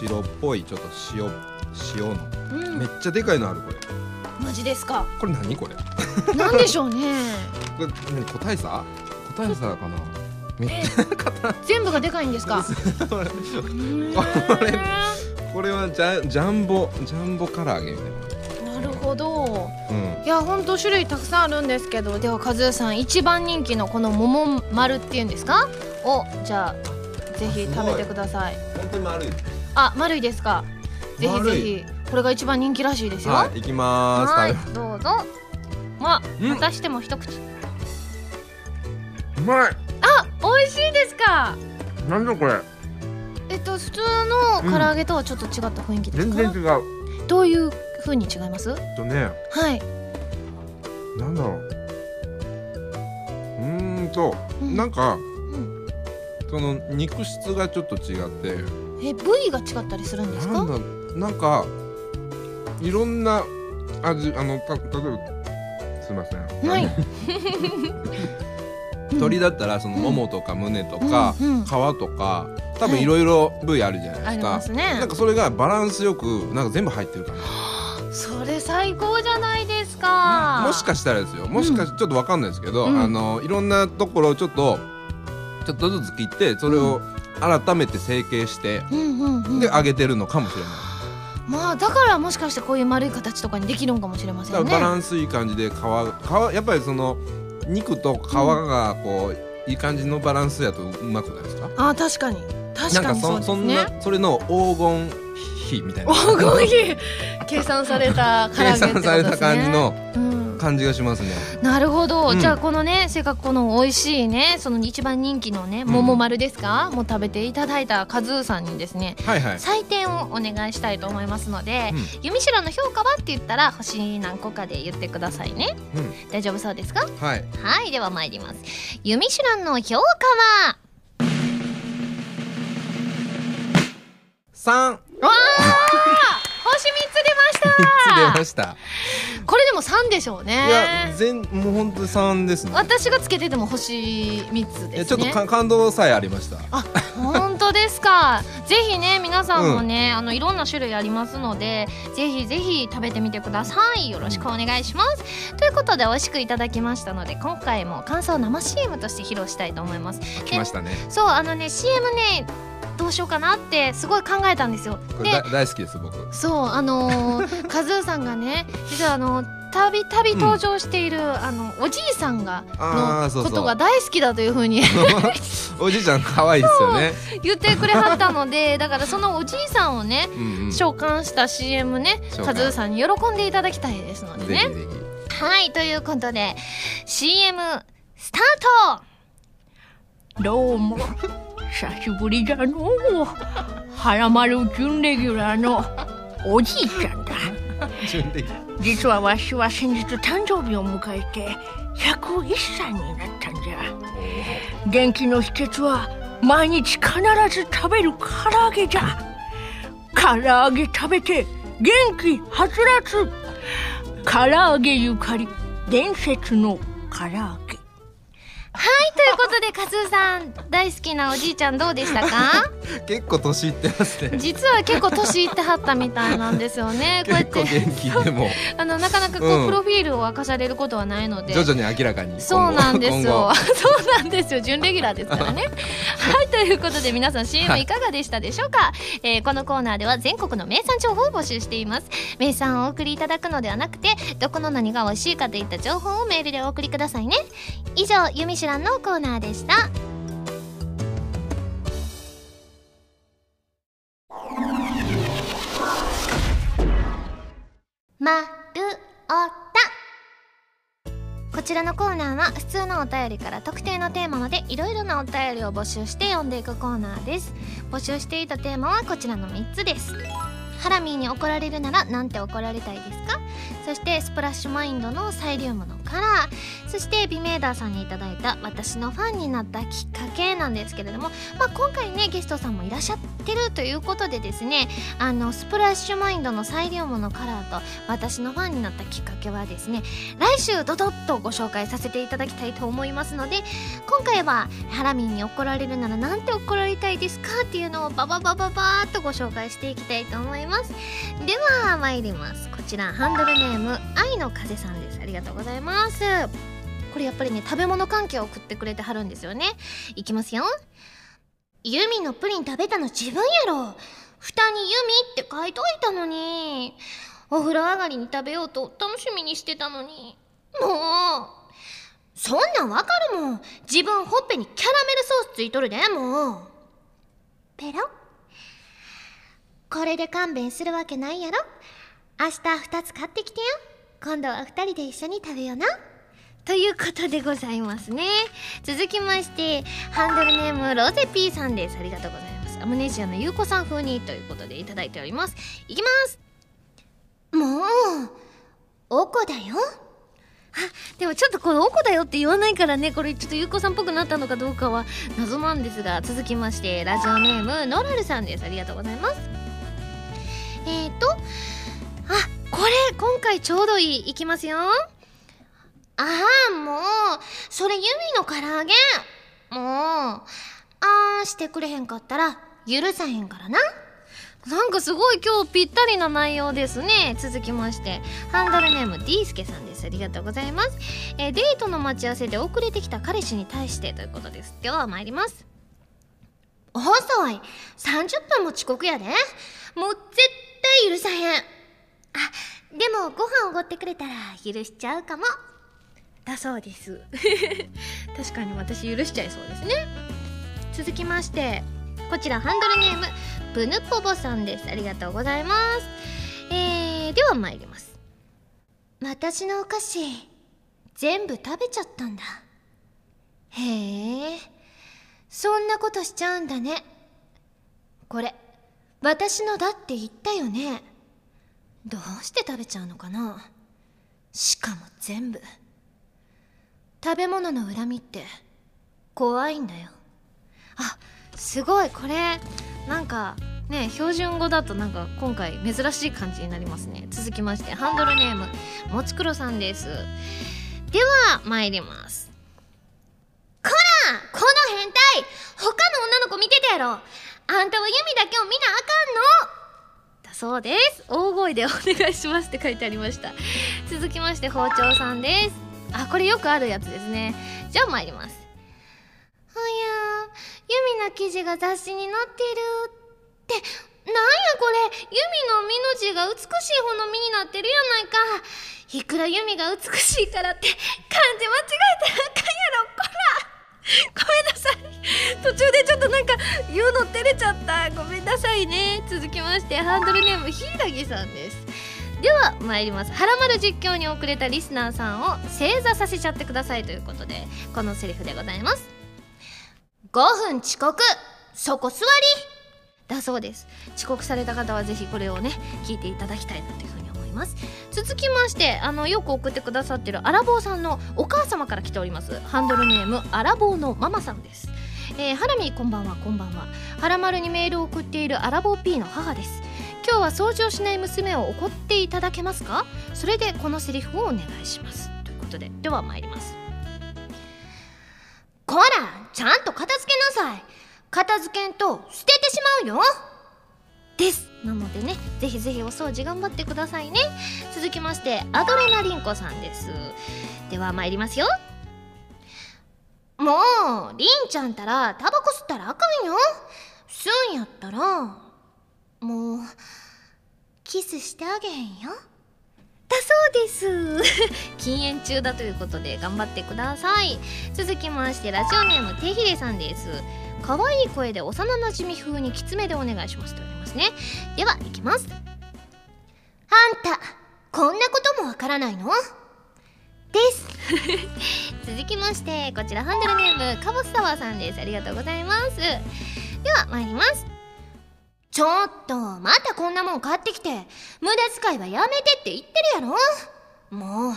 白っぽいちょっと塩塩の。うん。めっちゃでかいのあるこれ。マジですか？これ何これ？なんでしょうね。*laughs* これ何個体差？個体差かな？めっちゃ全部がでかいんですか？*laughs* これうんこれはジャジャンボジャンボ唐揚げみたいな。るほど。なうん。いや本当種類たくさんあるんですけどでは和江さん一番人気のこの桃丸っていうんですか？をじゃあぜひ食べてください。本当に丸いあ丸いですか。ぜひぜ丸い。ひこれが一番人気らしいですよ。はい行きまーすどうぞ。まあうん。またしても一口。うまい。あ美味しいですか。なんだこれ。えっと普通の唐揚げとはちょっと違った雰囲気ですか、全然違う。どういう風に違います？えっとね。はい、なんだろう。うーんとうん。なんかうん。その肉質がちょっと違ってえ部位が違ったりするんですか？なんだなんかいろんな味あのた例えばすいません。はい。*laughs* 鶏だったらそのももとか胸とかうんうん。皮とか多分い。ろいろ部位あるじゃないありですか、ますね。なんかそれがバランスよくなんか全部入ってるかな。それ最高じゃないですか。もしかしたらですよ。もしかしちょっとわかんないですけど、うん。あのいろんなところをちょっとちょっとずつ切ってそれを改めて成形して、うんうんうん。で揚げてるのかもしれない。まあだからもしかしてこういう丸い形とかにできるんかもしれませんね。だからバランスいい感じで皮皮やっぱりその肉と皮がこう、いい感じのバランスやとうまくないですか？あ確かに。確かかにそうですそそんねなそれの黄金比みたいな。黄金比。計算された唐揚げ計ってことですね。算された感じのうん感じがしますね。なるほど、うん。じゃあこのねせっかくこの美味しいねその一番人気のね桃丸ですか、もう食べていただいたカズーさんにですねはいはい。採点をお願いしたいと思いますので、うん。ユミシュランの評価はって言ったら星何個かで言ってくださいね。うん。大丈夫そうですか？はい。はいでは参ります。ユミシュランの評価は？三。わあ星3つ出ました出ました。*laughs* これでも3でしょういやね全もう本当に三ですね。私がつけてても星3つですね。ちょっとか感動さえありました。あ本当ですか。*laughs* ぜひね皆さんもね、あのいろんな種類ありますのでぜひぜひ食べてみてください。よろしくお願いします、ということで美味しくいただきましたので今回も感想を生 CM として披露したいと思います。来ましたね。そうあのね CM ねどうしようかなってすごい考えたんですよ。でこれだ大好きです僕。そうあのー、*laughs* カズーさんがね実はあのたびたび登場している、あのおじいさんがのことが大好きだというふうに。*laughs* おじいちゃん可愛いですよね。言ってくれはったので *laughs* だからそのおじいさんをねうんうん。召喚した CM ねカズーさんに喜んでいただきたいですのでね。ぜひぜひ。はいということで CM スタート。どうも久しぶりじゃのう。はらまる準レギュラーのおじいちゃんだ。実はわしは先日誕生日を迎えて101歳になったんじゃ。元気の秘訣は毎日必ず食べる唐揚げじゃ。唐揚げ食べて元気はつらつ。唐揚げゆかり伝説の唐揚げはいということでカズーさん大好きなおじいちゃんどうでしたか？*laughs* 結構年いってますね。実は結構年いってはったみたいなんですよね。*laughs* こうやって。結構元気でも。*laughs* あのなかなかこう、うん。プロフィールを明かされることはないので。徐々に明らかに。そうなんです今よ後。そうなんですよ。準レギュラーですからね。はい、ということで皆さん CM いかがでしたでしょうか、えーこのコーナーでは全国の名産情報を募集しています。名産をお送りいただくのではなくて、どこの何が美味しいかといった情報をメールでお送りくださいね。以上、ゆみしゅらのコーナーでした。まるおた。こちらのコーナーは普通のお便りから特定のテーマまでいろいろなお便りを募集して読んでいくコーナーです。募集していたテーマはこちらの3つです。ハラミーに怒られるならなんて怒られたいですか？そしてスプラッシュマインドのサイリウムのカラー。そしてビメーダーさんに頂いた私のファンになったきっかけなんですけれども、まあ、今回ねゲストさんもいらっしゃってるということでですねあのスプラッシュマインドのサイリウムのカラーと私のファンになったきっかけはですね来週ドドッとご紹介させていただきたいと思いますので今回はハラミンに怒られるならなんて怒られたいですかっていうのをバババババーっとご紹介していきたいと思います。では参ります。こちらハンドルネーム愛の風さんです。ありがとうございます。これやっぱりね食べ物関係を送ってくれてはるんですよね。いきますよ。ユミのプリン食べたの自分やろ。蓋にユミって書いといたのに。お風呂上がりに食べようと楽しみにしてたのに。もう。そんなんわかるもん。自分ほっぺにキャラメルソースついとるでもう。ペロ？これで勘弁するわけないやろ。明日2つ買ってきてよ。今度は2人で一緒に食べような。ということでございますね。続きましてハンドルネームロゼピーさんです。ありがとうございます。アムネジアのゆうこさん風にということでいただいております。いきます。もうおこだよ。あでもちょっとこの「おこだよ」って言わないからね。これちょっとゆうこさんっぽくなったのかどうかは謎なんですが続きましてラジオネームノラルさんです。ありがとうございます。えっ、ー、とあこれ今回ちょうどいい。いきますよああもうそれユミの唐揚げ？もうああしてくれへんかったら許さへんからな。なんかすごい今日ぴったりな内容ですね。続きましてハンドルネーム D スケさんです。ありがとうございます、えー、デートの待ち合わせで遅れてきた彼氏に対してということです。では参ります。遅い。30分も遅刻やで。もう絶対許さへん。あでもご飯おごってくれたら許しちゃうかもだそうです。*laughs* 確かに私許しちゃいそうですね。続きましてこちらハンドルネームプヌポボさんです。ありがとうございます。えー、では参ります。私のお菓子全部食べちゃったんだ。へえそんなことしちゃうんだね。これ私のだって言ったよね。どうして食べちゃうのかな。しかも全部。食べ物の恨みって怖いんだよ。あすごい。これなんかね標準語だとなんか今回珍しい感じになりますね。続きましてハンドルネームもちくろさんです。では参ります。こらこの変態他の女の子見てたやろ。あんたは弓だけを見なあかんの？だそうです。大声でお願いしますって書いてありました。続きまして包丁さんです。あこれよくあるやつですね。じゃあ参ります。おやユミの記事が雑誌に載ってるって。なんやこれユミの実の字が美しい方の実になってるやないか。いくらユミが美しいからって漢字間違えたらあかんやろこら。ごめんなさい。途中でちょっとなんか言うの照れちゃった。ごめんなさいね。続きましてハンドルネームひいらぎさんです。では参ります「はらまる実況」に遅れたリスナーさんを正座させちゃってくださいということでこのセリフでございます。5分遅刻。そこ座り。だそうです。遅刻された方はぜひこれをね聞いていただきたいなというふうに思います。続きましてあのよく送ってくださってるアラボーさんのお母様から来ております。ハンドルネームアラボーのママさんです。えー、ハラミこんばんはこんばんは。はらまるにメールを送っているアラボー P の母です。今日は掃除をしない娘を怒っていただけますか？それでこのセリフをお願いします。ということででは参ります。こらちゃんと片付けなさい。片付けんと捨ててしまうよ。です。なのでねぜひぜひお掃除頑張ってくださいね。続きましてアドレナリンコさんです。では参りますよ。もうりんちゃんたらタバコ吸ったらあかんよ。吸うんやったらもうキスしてあげへんよ。だそうです。*laughs* 禁煙中だということで頑張ってください。続きましてラジオネームてひれさんです。可愛い声で幼なじみ風にきつめでお願いしますと言いますね。ではいきます。あんたこんなこともわからないの？です。*laughs* 続きましてこちらハンドルネームカボスタワーさんです。ありがとうございます。では参りますちょっとまたこんなもん買ってきて。無駄遣いはやめてって言ってるやろ。もう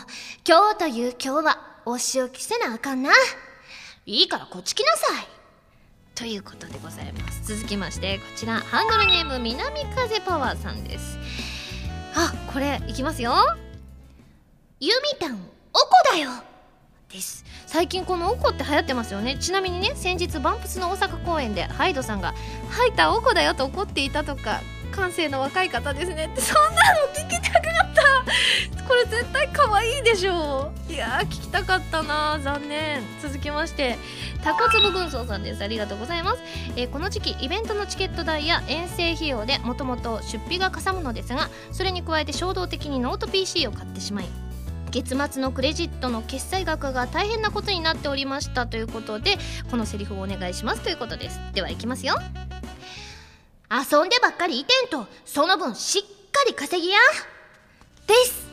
今日という今日はお仕置きせなあかんな。いいからこっち来なさい。ということでございます。続きましてこちら。ハンドルネーム南風パワーさんです。あこれいきますよ。ユミタンおこだよです。最近このおこって流行ってますよね。ちなみにね先日バンプスの大阪公演でハイドさんが「ハイターおこだよ」と怒っていたとか感性の若い方ですね。ってそんなの聞きたかった。これ絶対可愛いでしょいや聞きたかったな残念。続きましてタコツブ軍曹さんです。ありがとうございます、えーこの時期イベントのチケット代や遠征費用でもともと出費がかさむのですがそれに加えて衝動的にノート PC を買ってしまい月末のクレジットの決済額が大変なことになっておりましたということでこのセリフをお願いしますということです。ではいきますよ。遊んでばっかりいてんとその分しっかり稼ぎや。です。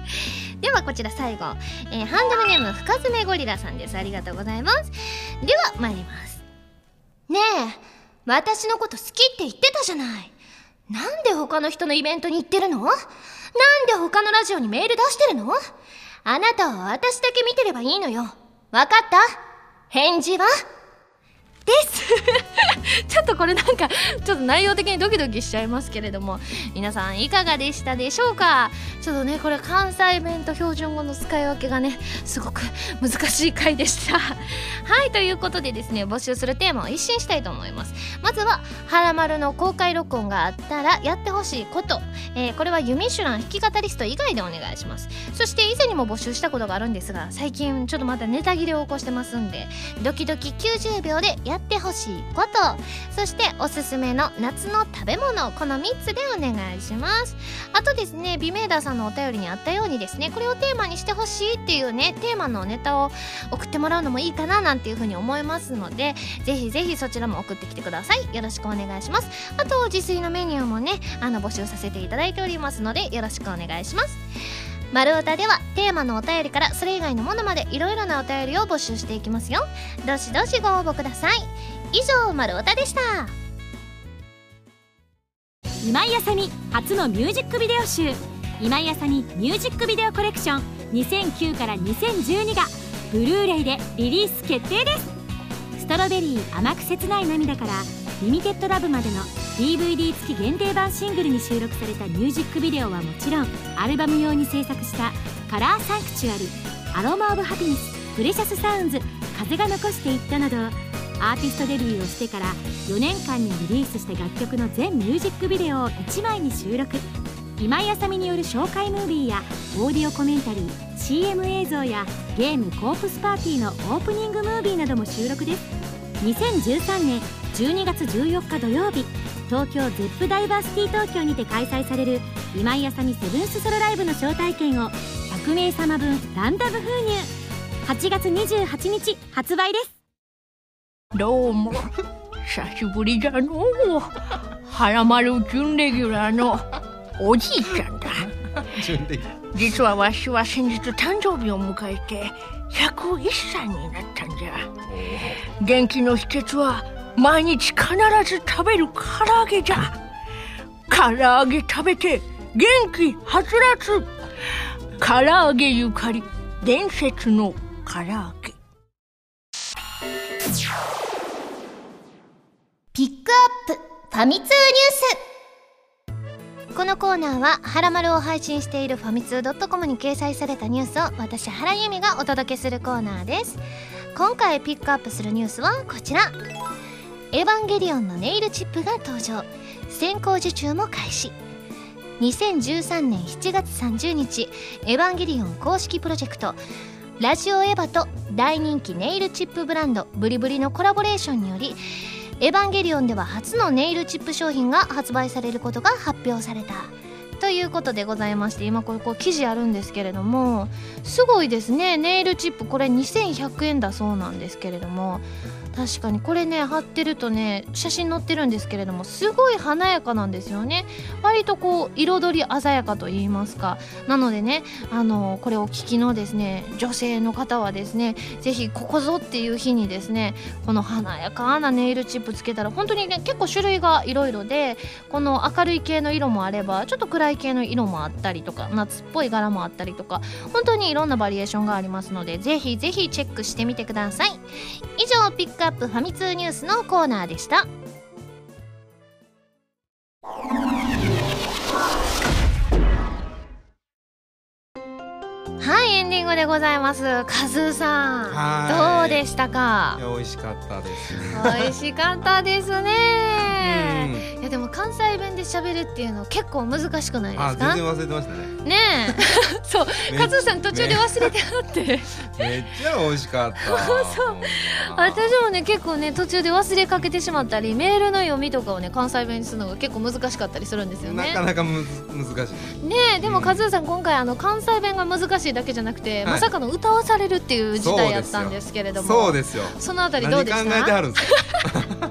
*laughs* ではこちら最後、えーハンドルネーム深爪ゴリラさんです。ありがとうございます。では参ります。ねえ私のこと好きって言ってたじゃない。なんで他の人のイベントに行ってるの？なんで他のラジオにメール出してるの？あなたは私だけ見てればいいのよ。わかった？返事は？です。*laughs* ちょっとこれなんかちょっと内容的にドキドキしちゃいますけれども皆さんいかがでしたでしょうか？ちょっとねこれ関西弁と標準語の使い分けがねすごく難しい回でした。*laughs* はいということでですね募集するテーマを一新したいと思います。まずは「はらまる」の公開録音があったらやってほしいこと、えーこれは「ユミシュラン弾き語りスト」以外でお願いします。そして以前にも募集したことがあるんですが最近ちょっとまたネタ切れを起こしてますんでドキドキ90秒でやってほしいこと。そしておすすめの夏の食べ物この3つでお願いします。あとですねビメーダーさんのお便りにあったようにですねこれをテーマにしてほしいっていうねテーマのネタを送ってもらうのもいいかななんていうふうに思いますのでぜひぜひそちらも送ってきてください。よろしくお願いします。あと自炊のメニューもねあの募集させていただいておりますのでよろしくお願いします。丸太ではテーマのお便りからそれ以外のものまでいろいろなお便りを募集していきますよ。どしどしご応募ください。以上丸太でした。今井あさみ初のミュージックビデオ集。今井あさみミュージックビデオコレクション。2009から2012がブルーレイでリリース決定です。ストロベリー甘く切ない涙からLimited Love までの DVD 付き限定版シングルに収録されたミュージックビデオはもちろんアルバム用に制作した Color Sanctuary Aroma of Happiness Precious Sounds 風が残していったなどアーティストデビューをしてから4年間にリリースした楽曲の全ミュージックビデオを1枚に収録。今井あさみによる紹介ムービーやオーディオコメンタリー CM 映像やゲームコープスパーティーのオープニングムービーなども収録です。2013年12月14日土曜日東京ゼップダイバーシティ東京にて開催される今井あさみセブンスソロライブの招待券を100名様分ランダム封入。8月28日発売です。どうも久しぶりじゃのう。はらまる準レギュラーのおじいちゃんだ。*laughs* 実はわしは先日誕生日を迎えて101歳になったんじゃ。元気の秘訣は毎日必ず食べる唐揚げじゃ。唐揚げ食べて元気はつらつ。唐揚げゆかり伝説の唐揚げ。ピックアップファミ通ニュース。このコーナーは「はらまる」を配信しているファミツー .com に掲載されたニュースを私原由美がお届けするコーナーです。今回ピックアップするニュースはこちら「エヴァンゲリオン」のネイルチップが登場。先行受注も開始。2013年7月30日「エヴァンゲリオン」公式プロジェクトラジオエヴァと大人気ネイルチップブランドブリブリのコラボレーションによりエヴァンゲリオンでは初のネイルチップ商品が発売されることが発表された。ということでございまして今これこう記事あるんですけれどもすごいですね。ネイルチップこれ2100円だそうなんですけれども確かに。これね貼ってるとね写真載ってるんですけれどもすごい華やかなんですよね。割とこう彩り鮮やかと言いますか。なのでねあのこれお聞きのですね女性の方はですねぜひここぞっていう日にですねこの華やかなネイルチップつけたら本当にね結構種類がいろいろでこの明るい系の色もあればちょっと暗い系の色もあったりとか夏っぽい柄もあったりとか本当にいろんなバリエーションがありますのでぜひぜひチェックしてみてください。以上ピックックアップファミ通ニュースのコーナーでした。でございます。カズーさんはい。どうでしたか？美味しかったです。美味しかったですね。いやでも関西弁で喋るっていうの結構難しくないですか？あ全然忘れてましたね。ねえ。*laughs* そう。めカズーさん途中で忘れてあって、めっちゃ美味しかった。*laughs* そう。私もね結構ね途中で忘れかけてしまったりメールの読みとかをね関西弁にするのが結構難しかったりするんですよね。なかなかむず難しい。ねえでもカズーさん今回あの関西弁が難しいだけじゃなくて、はいまさかの歌わされるっていう事態やったんですけれども。そうですよ。そのあたりど何うでし考えてたはるんですか？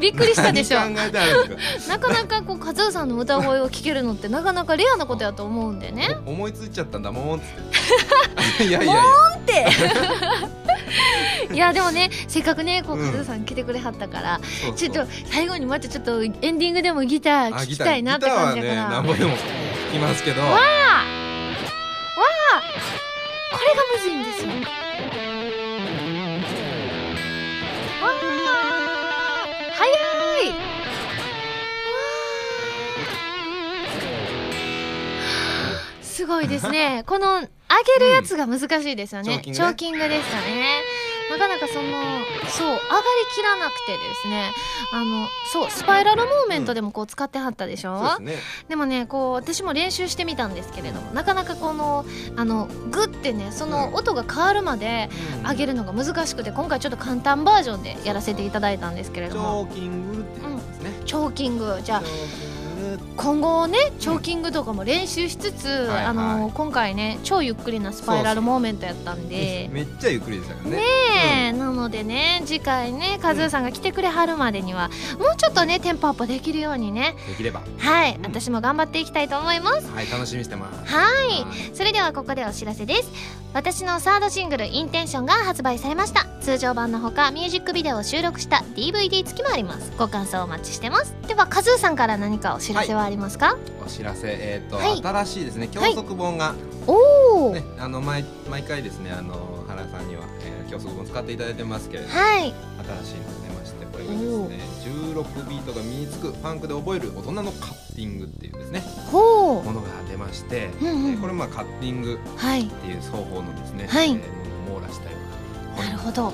びっくりしたでしょ。何考えてはるんですか *laughs* なかなかこうカズーさんの歌声を聞けるのってなかなかレアなことやと思うんでね。お *laughs* 思いついちゃったんだもんって。*laughs* いやいやいや。って。いやでもねせっかくねこううん。カズーさん来てくれはったから、そうそう。ちょっと最後にまたちょっとエンディングでもギター聞きたいなって感じやから、ギターはねなんぼでも弾きますけど。これがむずいんですよ。わあ、早い。わあすごいですね。この上げるやつが難しいですよね。うんチョーキングでしたね。なかなかそのそう上がりきらなくてですね。あのそうスパイラルモーメントでもこう使ってはったでしょ、そうですね。でもねこう私も練習してみたんですけれどもなかなかこのあのグッてねその音が変わるまで上げるのが難しくて今回ちょっと簡単バージョンでやらせていただいたんですけれチども。ョーキングって言うんですね、チョーキング。じゃあ今後ねチョーキングとかも練習しつつ、はいあのはい今回ね超ゆっくりなスパイラルモーメントやったんで。めっちゃゆっくりでしたからね。ねえなのでね次回ねカズーさんが来てくれはるまでにはもうちょっとねテンポアップできるようにね。できれば。はいうん。私も頑張っていきたいと思います。はい楽しみにしてます。はい。はい。それではここでお知らせです。私のサードシングル「インテンション」が発売されました。通常版のほかミュージックビデオを収録した DVD 付きもあります。ご感想お待ちしてます。ではカズーさんから何かお知らせはありますか、お知らせ。えっ、と、はい。新しいですね。教則本が、おお、ねあの毎毎回ですねあの原さんには、えー教則本使っていただいてますけれどもはい。新しいのが出ましてこれがですね16ビートが身につくファンクで覚える大人のカッティングっていうですね。ほものが出まして、うんうん。えーこれまあカッティングうはいっていう双方のですね、はい。えーものを網羅したようななるほど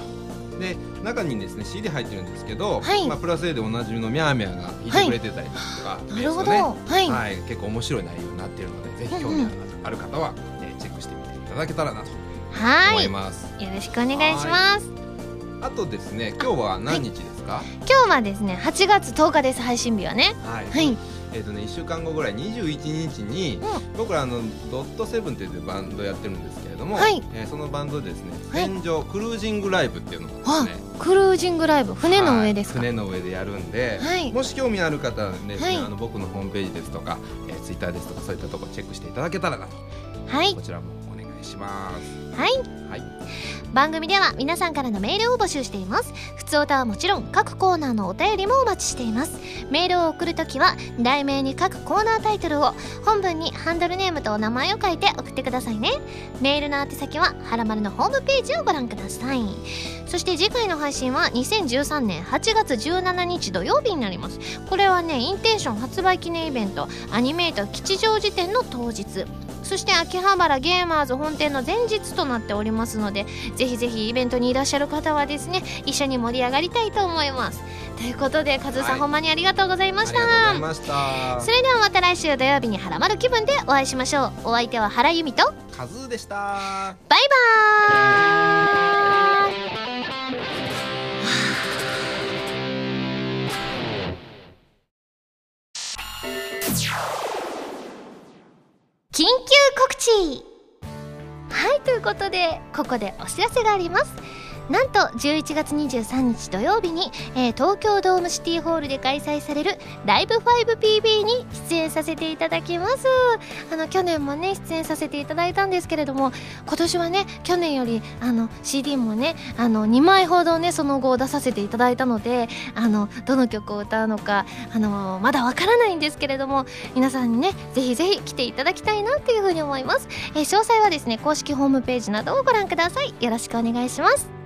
で中にですね CD 入ってるんですけど、はい。まあ、プラス A でおなじみのミャーミャーが弾いてくれてたりとか、なるほど、はい、はい、結構面白い内容になっているのでぜひ興味ある方は、えーチェックしてみていただけたらなと思いはい。よます、ろしくお願いします。あとですね今日は何日ですか？今日はですね8月10日です配信日はね。はい、はいえっ、とね1週間後ぐらい21日に、僕らあのドットセブンっていうバンドやってるんですけれども、はい。えーそのバンドでですねはい。戦場、クルージングライブっていうのがですあね。クルージングライブ。船の上です船の上でやるんで、はい。もし興味ある方はですね、はい。あの僕のホームページですとか、えー、ツイッターですとかそういったところチェックしていただけたらなと。はい。こちらもします。はい。はい。番組では皆さんからのメールを募集しています。普通歌はもちろん各コーナーのお便りもお待ちしています。メールを送るときは題名に各コーナータイトルを本文にハンドルネームとお名前を書いて送ってくださいね。メールの宛先ははらまるのホームページをご覧ください。そして次回の配信は2013年8月17日土曜日になります。これはねインテンション発売記念イベントアニメート吉祥寺店の当日そして秋葉原ゲーマーズ本店の前日となっておりますのでぜひぜひイベントにいらっしゃる方はですね一緒に盛り上がりたいと思います。ということでカズさん、はい。ほんまにありがとうございましありがとうございたました。それではまた来週土曜日にハラマル気分でお会いしましょう。お相手は原由美とカズーでした。バイバ緊急告知。はいということでここでお知らせがあります。なんと11月23日土曜日に、えー東京ドームシティホールで開催されるライブ 5PB に出演させていただきます。あの去年もね出演させていただいたんですけれども今年はね去年よりあの CD もねあの2枚ほどねその後出させていただいたのであのどの曲を歌うのかあのまだわからないんですけれども皆さんにねぜひぜひ来ていただきたいなっていうふうに思います、えー詳細はですね公式ホームページなどをご覧ください。よろしくお願いします。